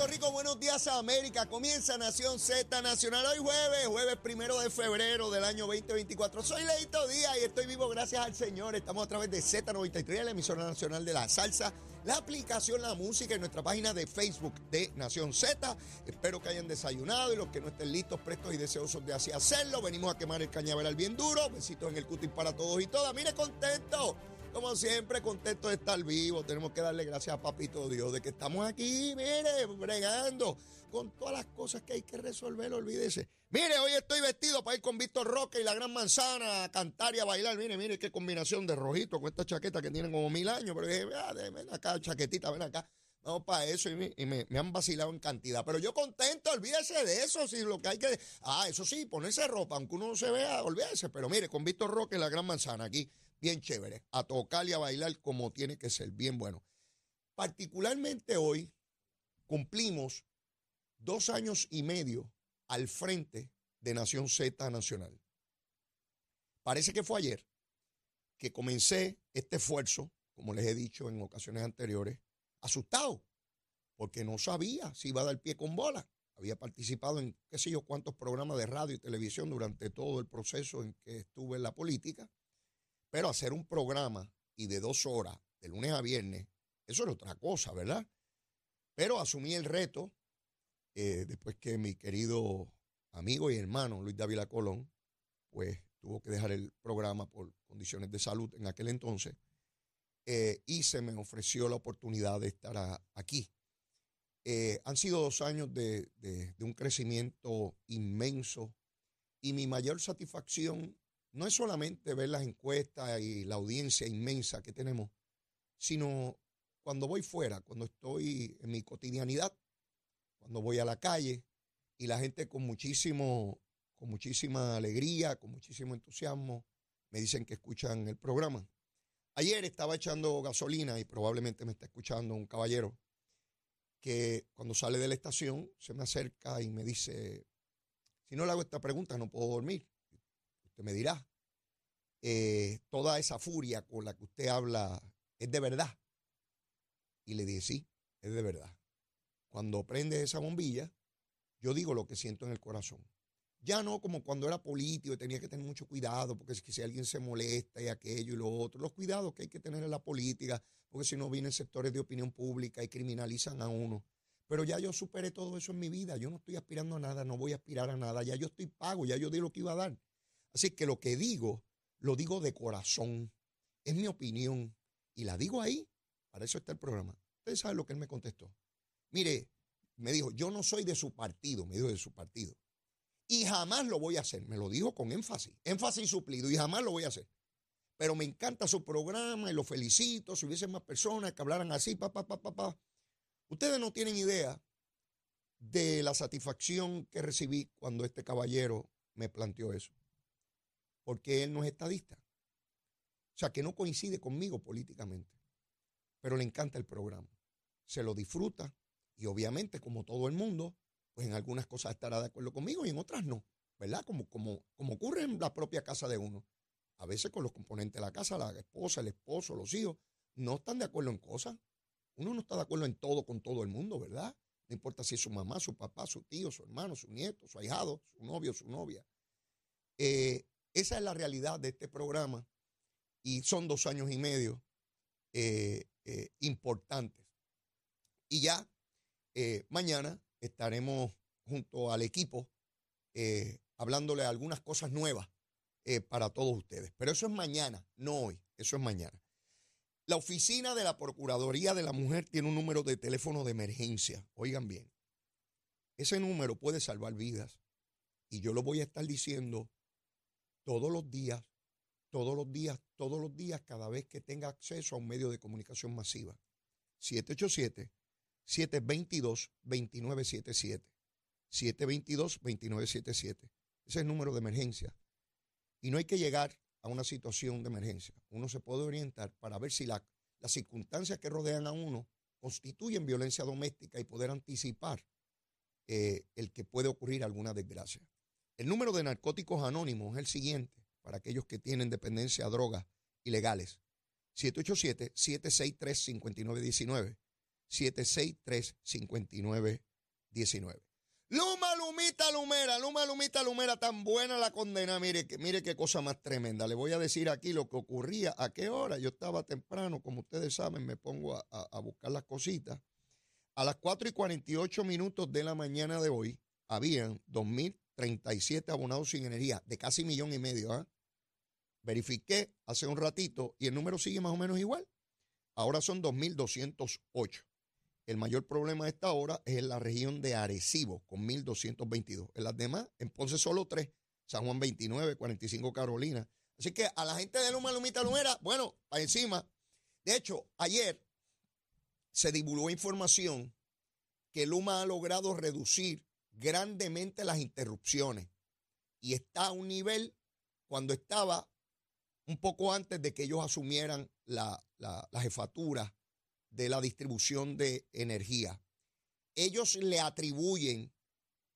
Puerto Rico, buenos días a América. Comienza Nación Z Nacional hoy jueves, jueves primero de febrero del año 2024. Soy Leito Díaz y estoy vivo gracias al Señor. Estamos a través de Z93, la emisora nacional de la salsa, la aplicación La Música y nuestra página de Facebook de Nación Z. Espero que hayan desayunado y los que no estén listos, prestos y deseosos de así hacerlo. Venimos a quemar el cañaveral bien duro. Besitos en el cutis para todos y todas. Mire, contento como siempre, contento de estar vivo. Tenemos que darle gracias a Papito Dios de que estamos aquí, mire, bregando con todas las cosas que hay que resolver, olvídese. Mire, hoy estoy vestido para ir con Víctor Roque y la Gran Manzana a cantar y a bailar. Mire, mire qué combinación de rojito con esta chaqueta que tienen como mil años. Pero dije, ah, ven acá, chaquetita, ven acá. Vamos para eso y, me, me, han vacilado en cantidad. Pero yo contento, olvídese de eso. Si lo que hay que. Ah, eso sí, ponerse ropa, aunque uno no se vea, olvídese. Pero mire, con Víctor Roque y la Gran Manzana aquí bien chévere, a tocar y a bailar como tiene que ser, bien bueno. Particularmente hoy cumplimos dos años y medio al frente de Nación Z Nacional. Parece que fue ayer que comencé este esfuerzo, como les he dicho en ocasiones anteriores, asustado, porque no sabía si iba a dar pie con bola. Había participado en qué sé yo cuántos programas de radio y televisión durante todo el proceso en que estuve en la política pero hacer un programa y de dos horas, de lunes a viernes, eso era otra cosa, ¿verdad? Pero asumí el reto eh, después que mi querido amigo y hermano Luis Dávila Colón, pues tuvo que dejar el programa por condiciones de salud en aquel entonces, eh, y se me ofreció la oportunidad de estar aquí. Eh, han sido dos años de, de un crecimiento inmenso y mi mayor satisfacción no es solamente ver las encuestas y la audiencia inmensa que tenemos, sino cuando voy fuera, cuando estoy en mi cotidianidad, cuando voy a la calle y la gente con muchísimo, con muchísima alegría, con muchísimo entusiasmo, me dicen que escuchan el programa. Ayer estaba echando gasolina y probablemente me está escuchando un caballero que cuando sale de la estación se me acerca y me dice, si no le hago esta pregunta no puedo dormir me dirá, eh, toda esa furia con la que usted habla es de verdad. Y le dije, sí, es de verdad. Cuando prende esa bombilla, yo digo lo que siento en el corazón. Ya no como cuando era político y tenía que tener mucho cuidado, porque si alguien se molesta y aquello y lo otro, los cuidados que hay que tener en la política, porque si no vienen sectores de opinión pública y criminalizan a uno. Pero ya yo superé todo eso en mi vida, yo no estoy aspirando a nada, no voy a aspirar a nada, ya yo estoy pago, ya yo di lo que iba a dar. Así que lo que digo, lo digo de corazón. Es mi opinión. Y la digo ahí. Para eso está el programa. Ustedes saben lo que él me contestó. Mire, me dijo, yo no soy de su partido, me dijo de su partido. Y jamás lo voy a hacer. Me lo dijo con énfasis. Énfasis suplido. Y jamás lo voy a hacer. Pero me encanta su programa y lo felicito. Si hubiesen más personas que hablaran así, papá, papá, papá. Ustedes no tienen idea de la satisfacción que recibí cuando este caballero me planteó eso porque él no es estadista. O sea, que no coincide conmigo políticamente, pero le encanta el programa. Se lo disfruta y obviamente, como todo el mundo, pues en algunas cosas estará de acuerdo conmigo y en otras no, ¿verdad? Como, como, como ocurre en la propia casa de uno. A veces con los componentes de la casa, la esposa, el esposo, los hijos, no están de acuerdo en cosas. Uno no está de acuerdo en todo con todo el mundo, ¿verdad? No importa si es su mamá, su papá, su tío, su hermano, su nieto, su ahijado, su novio, su novia. Eh, esa es la realidad de este programa y son dos años y medio eh, eh, importantes. Y ya eh, mañana estaremos junto al equipo hablándole algunas cosas nuevas para todos ustedes. Pero eso es mañana, no hoy, eso es mañana. La oficina de la Procuraduría de la Mujer tiene un número de teléfono de emergencia. Oigan bien, ese número puede salvar vidas. Y yo lo voy a estar diciendo todos los días, todos los días, todos los días, cada vez que tenga acceso a un medio de comunicación masiva. 787-722-2977. 722-2977. Ese es el número de emergencia. Y no hay que llegar a una situación de emergencia. Uno se puede orientar para ver si las circunstancias que rodean a uno constituyen violencia doméstica y poder anticipar eh, el que puede ocurrir alguna desgracia. El número de narcóticos anónimos es el siguiente para aquellos que tienen dependencia a drogas ilegales. 787-763-5919. 763-5919. 19. Luma, Lumita, Lumera, Luma, Lumita, Lumera, tan buena la condena. Mire, mire qué cosa más tremenda. Le voy a decir aquí lo que ocurría, a qué hora. Yo estaba temprano, como ustedes saben, me pongo a, a buscar las cositas. A las 4 y 48 minutos de la mañana de hoy, habían 2.037 abonados sin energía, de casi millón y medio. ¿ah? Verifiqué hace un ratito y el número sigue más o menos igual. Ahora son 2.208. El mayor problema de esta hora es en la región de Arecibo, con 1.222. En las demás, en Ponce solo tres. San Juan 29, 45 Carolina. Así que a la gente de Luma, Lumita, Lumera, bueno, para encima. De hecho, ayer se divulgó información que Luma ha logrado reducir grandemente las interrupciones y está a un nivel cuando estaba un poco antes de que ellos asumieran la, jefatura de la distribución de energía. Ellos le atribuyen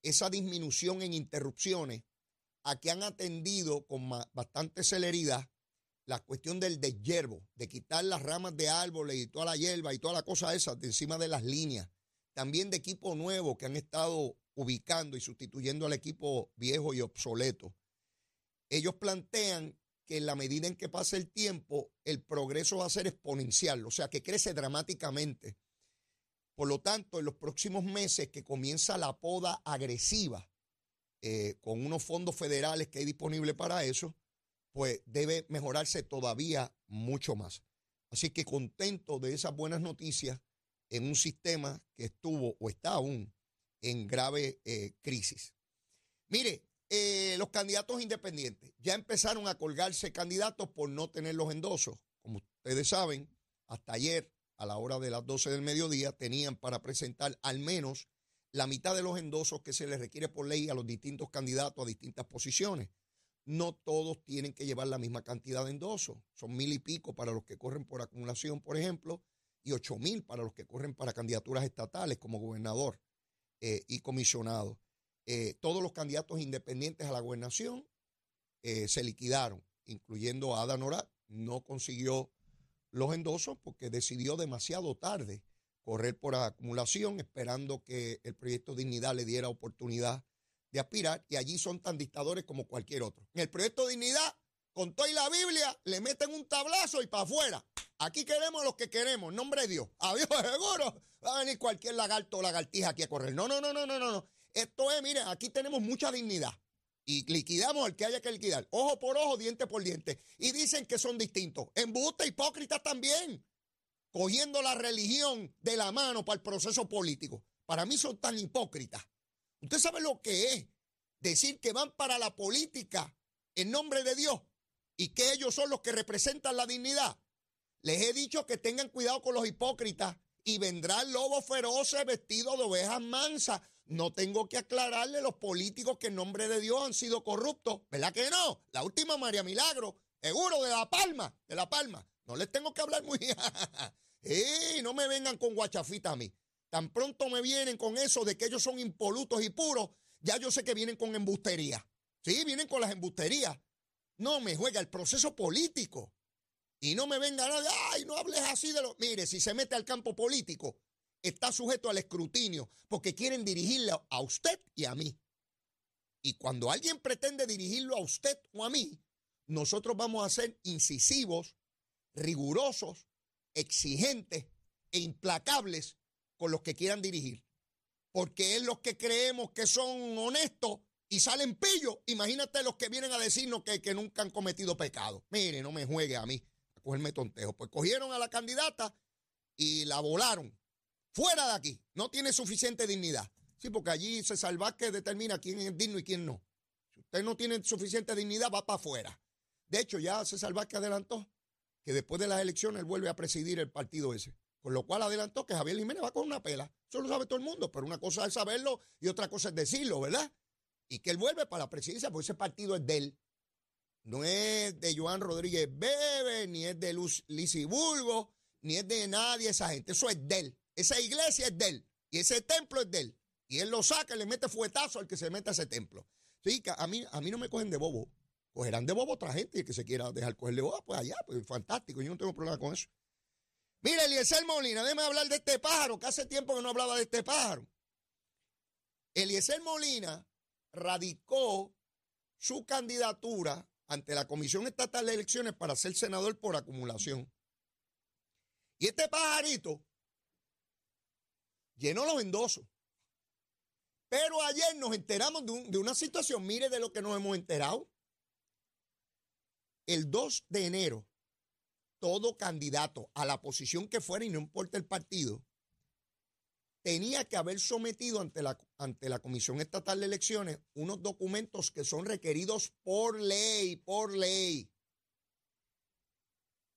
esa disminución en interrupciones a que han atendido con bastante celeridad la cuestión del deshiervo, de quitar las ramas de árboles y toda la hierba y toda la cosa esa de encima de las líneas. También de equipo nuevo que han estado ubicando y sustituyendo al equipo viejo y obsoleto. Ellos plantean que en la medida en que pasa el tiempo, el progreso va a ser exponencial, o sea, que crece dramáticamente. Por lo tanto, en los próximos meses que comienza la poda agresiva, eh, con unos fondos federales que hay disponibles para eso, pues debe mejorarse todavía mucho más. Así que contento de esas buenas noticias en un sistema que estuvo o está aún en grave eh, crisis. Mire, eh, los candidatos independientes ya empezaron a colgarse candidatos por no tener los endosos. Como ustedes saben, hasta ayer, a la hora de las 12 del mediodía, tenían para presentar al menos la mitad de los endosos que se les requiere por ley a los distintos candidatos a distintas posiciones. No todos tienen que llevar la misma cantidad de endosos. Son mil y pico para los que corren por acumulación, por ejemplo, y ocho mil para los que corren para candidaturas estatales como gobernador eh, y comisionado. Eh, todos los candidatos independientes a la gobernación eh, se liquidaron, incluyendo a Ada Nora, no consiguió los endosos porque decidió demasiado tarde correr por acumulación, esperando que el proyecto Dignidad le diera oportunidad de aspirar, y allí son tan dictadores como cualquier otro. En el proyecto Dignidad, con toda la Biblia, le meten un tablazo y para afuera. Aquí queremos los que queremos, nombre de Dios. Adiós, seguro. Va a venir cualquier lagarto o lagartija aquí a correr. No, no, no, no, no, no. Esto es, mire, aquí tenemos mucha dignidad. Y liquidamos al que haya que liquidar. Ojo por ojo, diente por diente. Y dicen que son distintos. Embuste, hipócritas también. Cogiendo la religión de la mano para el proceso político. Para mí son tan hipócritas. Usted sabe lo que es decir que van para la política en nombre de Dios y que ellos son los que representan la dignidad. Les he dicho que tengan cuidado con los hipócritas y vendrán lobos feroces vestidos de ovejas mansas no tengo que aclararle los políticos que en nombre de Dios han sido corruptos. ¿Verdad que no? La última María Milagro, seguro de La Palma, de La Palma. No les tengo que hablar muy. ¡Ey! No me vengan con guachafita a mí. Tan pronto me vienen con eso de que ellos son impolutos y puros, ya yo sé que vienen con embustería. Sí, vienen con las embusterías. No me juega el proceso político. Y no me vengan a ay, no hables así de los. Mire, si se mete al campo político, está sujeto al escrutinio porque quieren dirigirlo a usted y a mí. Y cuando alguien pretende dirigirlo a usted o a mí, nosotros vamos a ser incisivos, rigurosos, exigentes e implacables con los que quieran dirigir. Porque es los que creemos que son honestos y salen pillos. Imagínate los que vienen a decirnos que, que nunca han cometido pecado. Mire, no me juegue a mí a cogerme tontejo. Pues cogieron a la candidata y la volaron Fuera de aquí. No tiene suficiente dignidad. Sí, porque allí se salva que determina quién es digno y quién no. Si usted no tiene suficiente dignidad, va para afuera. De hecho, ya César Vázquez adelantó que después de las elecciones él vuelve a presidir el partido ese. Con lo cual adelantó que Javier Jiménez va con una pela. Eso lo sabe todo el mundo, pero una cosa es saberlo y otra cosa es decirlo, ¿verdad? Y que él vuelve para la presidencia, porque ese partido es de él. No es de Joan Rodríguez Bebe, ni es de Luz Bulgo, ni es de nadie esa gente. Eso es de él. Esa iglesia es de él y ese templo es de él. Y él lo saca y le mete fuetazo al que se mete a ese templo. Sí, a mí, a mí no me cogen de bobo. Cogerán de bobo otra gente y el que se quiera dejar coger de bobo, pues allá, pues fantástico. Yo no tengo problema con eso. Mire, Eliezer Molina, déjeme hablar de este pájaro, que hace tiempo que no hablaba de este pájaro. Eliezer Molina radicó su candidatura ante la Comisión Estatal de Elecciones para ser senador por acumulación. Y este pajarito llenó los endosos. Pero ayer nos enteramos de, de, una situación, mire de lo que nos hemos enterado. El 2 de enero, todo candidato a la posición que fuera y no importa el partido, tenía que haber sometido ante la, ante la Comisión Estatal de Elecciones unos documentos que son requeridos por ley, por ley.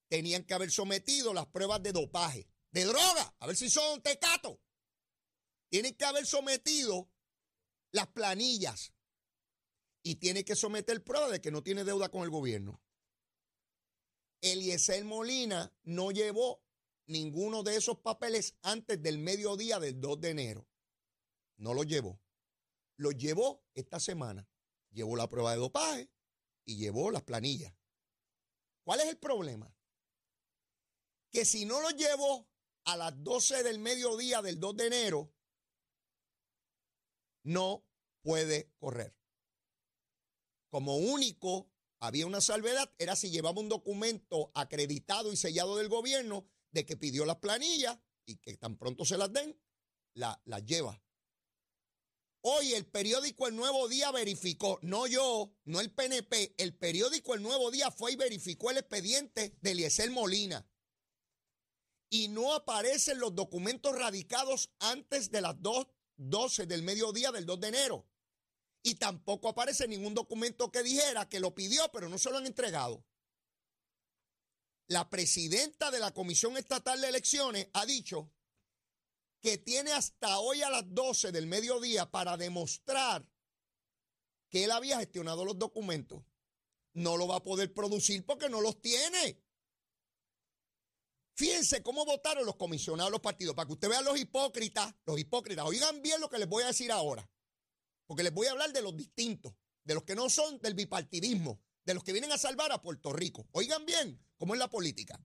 Tenían que haber sometido las pruebas de dopaje, de droga, a ver si son tecatos. Tienen que haber sometido las planillas y tiene que someter pruebas de que no tiene deuda con el gobierno. Eliezer Molina no llevó ninguno de esos papeles antes del mediodía del 2 de enero. No los llevó. Los llevó esta semana. Llevó la prueba de dopaje y llevó las planillas. ¿Cuál es el problema? Que si no los llevó a las 12 del mediodía del 2 de enero, no puede correr. Como único había una salvedad, era si llevaba un documento acreditado y sellado del gobierno de que pidió las planillas y que tan pronto se las den, las la lleva. Hoy el periódico El Nuevo Día verificó, no yo, no el PNP, el periódico El Nuevo Día fue y verificó el expediente de Eliezer Molina. Y no aparecen los documentos radicados antes de las 12 del mediodía del 2 de enero. Y tampoco aparece ningún documento que dijera que lo pidió, pero no se lo han entregado la presidenta de la Comisión Estatal de Elecciones ha dicho que tiene hasta hoy a las 12 del mediodía para demostrar que él había gestionado los documentos. No lo va a poder producir porque no los tiene. Fíjense cómo votaron los comisionados de los partidos, para que usted vea los hipócritas, los hipócritas. Oigan bien lo que les voy a decir ahora, porque les voy a hablar de los distintos, de los que no son del bipartidismo, de los que vienen a salvar a Puerto Rico. Oigan bien cómo es la política.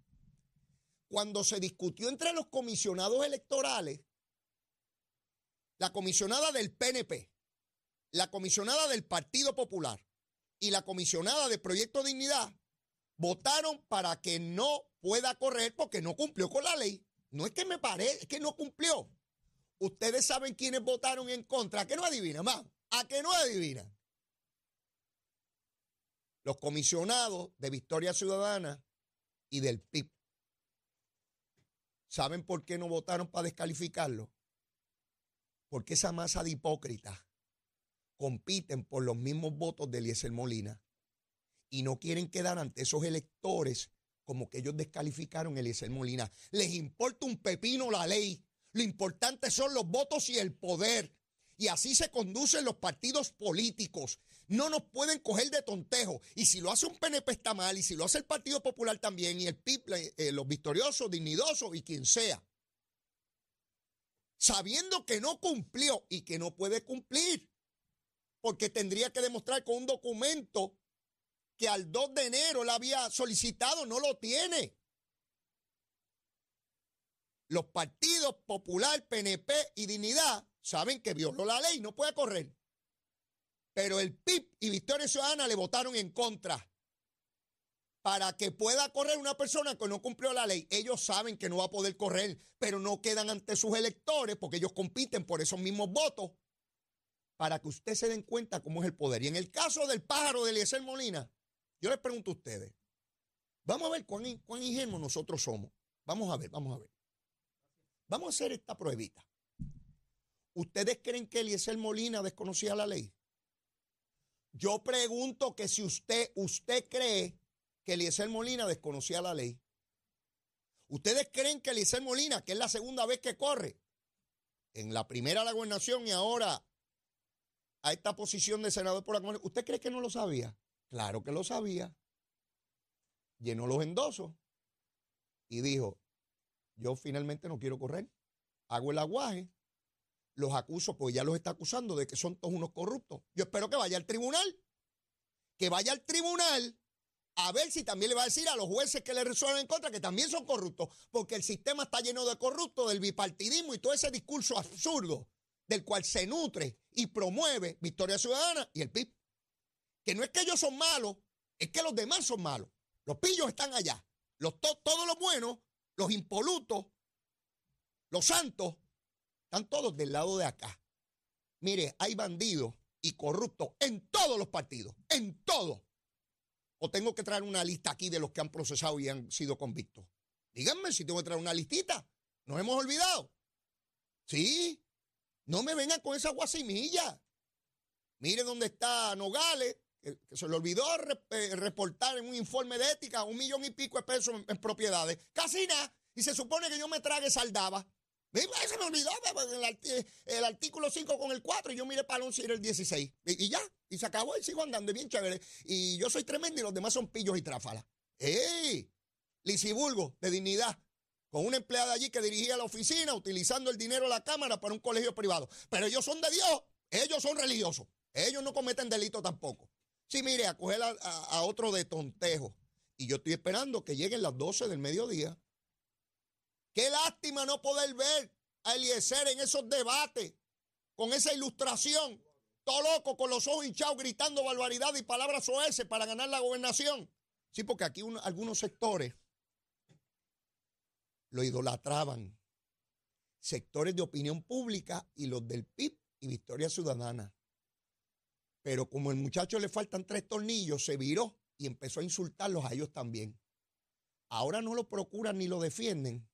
Cuando se discutió entre los comisionados electorales, la comisionada del PNP, la comisionada del Partido Popular y la comisionada de Proyecto Dignidad votaron para que no pueda correr porque no cumplió con la ley. No es que me parezca, es que no cumplió. Ustedes saben quiénes votaron en contra. ¿A qué no adivinan, más? ¿A qué no adivinan? Los comisionados de Victoria Ciudadana y del PIB. ¿Saben por qué no votaron para descalificarlo? Porque esa masa de hipócritas compiten por los mismos votos de Eliezer Molina y no quieren quedar ante esos electores como que ellos descalificaron a Eliezer Molina. Les importa un pepino la ley. Lo importante son los votos y el poder. Y así se conducen los partidos políticos. No nos pueden coger de tontejo. Y si lo hace un PNP está mal, y si lo hace el Partido Popular también, y el PIB, eh, los victoriosos, dignidosos, y quien sea. Sabiendo que no cumplió y que no puede cumplir. Porque tendría que demostrar con un documento que al 2 de enero la había solicitado, no lo tiene. Los partidos Popular, PNP y Dignidad saben que violó la ley, no puede correr. Pero el PIB y Victoria Ciudadana le votaron en contra. Para que pueda correr una persona que no cumplió la ley, ellos saben que no va a poder correr, pero no quedan ante sus electores porque ellos compiten por esos mismos votos. Para que ustedes se den cuenta cómo es el poder. Y en el caso del pájaro de Eliezer Molina, yo les pregunto a ustedes, vamos a ver cuán, cuán ingenuos nosotros somos. Vamos a ver, vamos a ver. Vamos a hacer esta pruebita. ¿Ustedes creen que Eliezer Molina desconocía la ley? Yo pregunto que si usted, usted cree que Eliezer Molina desconocía la ley. ¿Ustedes creen que Eliezer Molina, que es la segunda vez que corre, en la primera la gobernación y ahora a esta posición de senador por la comunidad, ¿usted cree que no lo sabía? Claro que lo sabía. Llenó los endosos y dijo, yo finalmente no quiero correr, hago el aguaje los acuso, pues ya los está acusando de que son todos unos corruptos. Yo espero que vaya al tribunal, que vaya al tribunal a ver si también le va a decir a los jueces que le resuelven en contra que también son corruptos, porque el sistema está lleno de corruptos, del bipartidismo y todo ese discurso absurdo del cual se nutre y promueve Victoria Ciudadana y el PIB. Que no es que ellos son malos, es que los demás son malos. Los pillos están allá. Los todos los buenos, los impolutos, los santos, están todos del lado de acá. Mire, hay bandidos y corruptos en todos los partidos, en todos. O tengo que traer una lista aquí de los que han procesado y han sido convictos. Díganme si tengo que traer una listita. Nos hemos olvidado. Sí, no me vengan con esa guasimilla. Miren dónde está Nogales, que, se le olvidó eh, reportar en un informe de ética un millón y pico de pesos en, propiedades. Casi nada. Y se supone que yo me trague saldaba. Se me olvidó el, el, artículo 5 con el 4 y yo miré para el 11 y era el 16. Y, ya, y se acabó y sigo andando, bien chévere. Y yo soy tremendo y los demás son pillos y tráfalas. ¡Ey! Lisibulgo, de dignidad, con una empleada allí que dirigía la oficina utilizando el dinero de la Cámara para un colegio privado. Pero ellos son de Dios, ellos son religiosos, ellos no cometen delito tampoco. Sí, mire, a coger a, otro de tontejo. Y yo estoy esperando que lleguen las 12 del mediodía. Qué lástima no poder ver a Eliezer en esos debates, con esa ilustración, todo loco, con los ojos hinchados, gritando barbaridad y palabras OS para ganar la gobernación. Sí, porque aquí algunos sectores lo idolatraban. Sectores de opinión pública y los del PIB y Victoria Ciudadana. Pero como el muchacho le faltan tres tornillos, se viró y empezó a insultarlos a ellos también. Ahora no lo procuran ni lo defienden,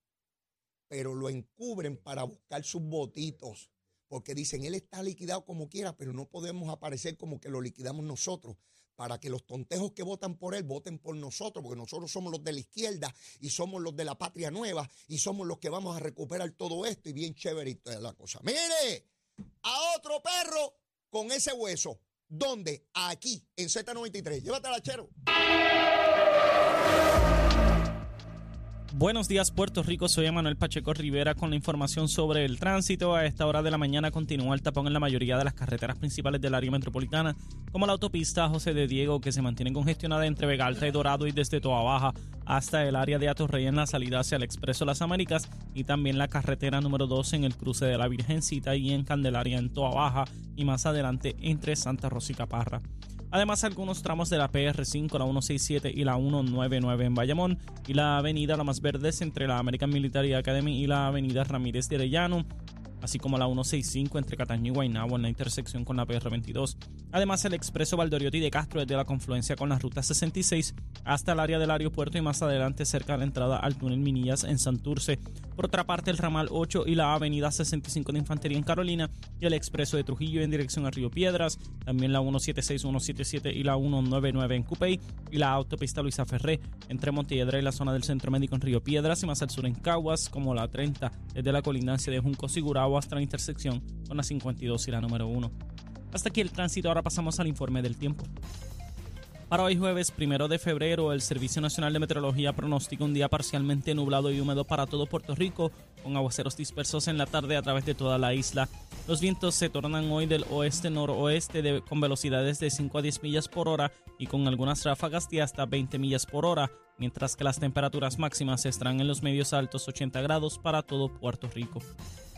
pero lo encubren para buscar sus votitos. Porque dicen, él está liquidado como quiera, pero no podemos aparecer como que lo liquidamos nosotros para que los tontejos que votan por él voten por nosotros, porque nosotros somos los de la izquierda y somos los de la patria nueva y somos los que vamos a recuperar todo esto y bien chévere toda la cosa. Mire, a otro perro con ese hueso. ¿Dónde? Aquí, en Z93. Llévatela, chero. Buenos días Puerto Rico, soy Manuel Pacheco Rivera con la información sobre el tránsito. A esta hora de la mañana continúa el tapón en la mayoría de las carreteras principales del área metropolitana, como la autopista José de Diego que se mantiene congestionada entre Vega Alta y Dorado y desde Toa Baja hasta el área de Atorrey en la salida hacia el Expreso Las Américas y también la carretera número 2 en el cruce de la Virgencita y en Candelaria en Toa Baja y más adelante entre Santa Rosa y Caparra. Además, algunos tramos de la PR5, la 167 y la 199 en Bayamón y la avenida La Más Verdes entre la American Military Academy y la avenida Ramírez de Arellano así como la 165 entre Cataño y Guaynabo en la intersección con la PR22. Además, el expreso Valdoriotti de Castro desde la confluencia con la ruta 66 hasta el área del aeropuerto y más adelante cerca de la entrada al túnel Minillas en Santurce. Por otra parte, el ramal 8 y la avenida 65 de Infantería en Carolina y el expreso de Trujillo en dirección a Río Piedras, también la 176, 177 y la 199 en Cupey y la autopista Luisa Ferré entre Montiedra y la zona del Centro Médico en Río Piedras y más al sur en Caguas, como la 30 desde la colindancia de Junco Sigurao hasta la intersección con la 52 y la número 1. Hasta aquí el tránsito, ahora pasamos al informe del tiempo. Para hoy jueves primero de febrero, el Servicio Nacional de Meteorología pronostica un día parcialmente nublado y húmedo para todo Puerto Rico, con aguaceros dispersos en la tarde a través de toda la isla. Los vientos se tornan hoy del oeste-noroeste con velocidades de 5 a 10 millas por hora y con algunas ráfagas de hasta 20 millas por hora, mientras que las temperaturas máximas estarán en los medios altos 80 grados para todo Puerto Rico.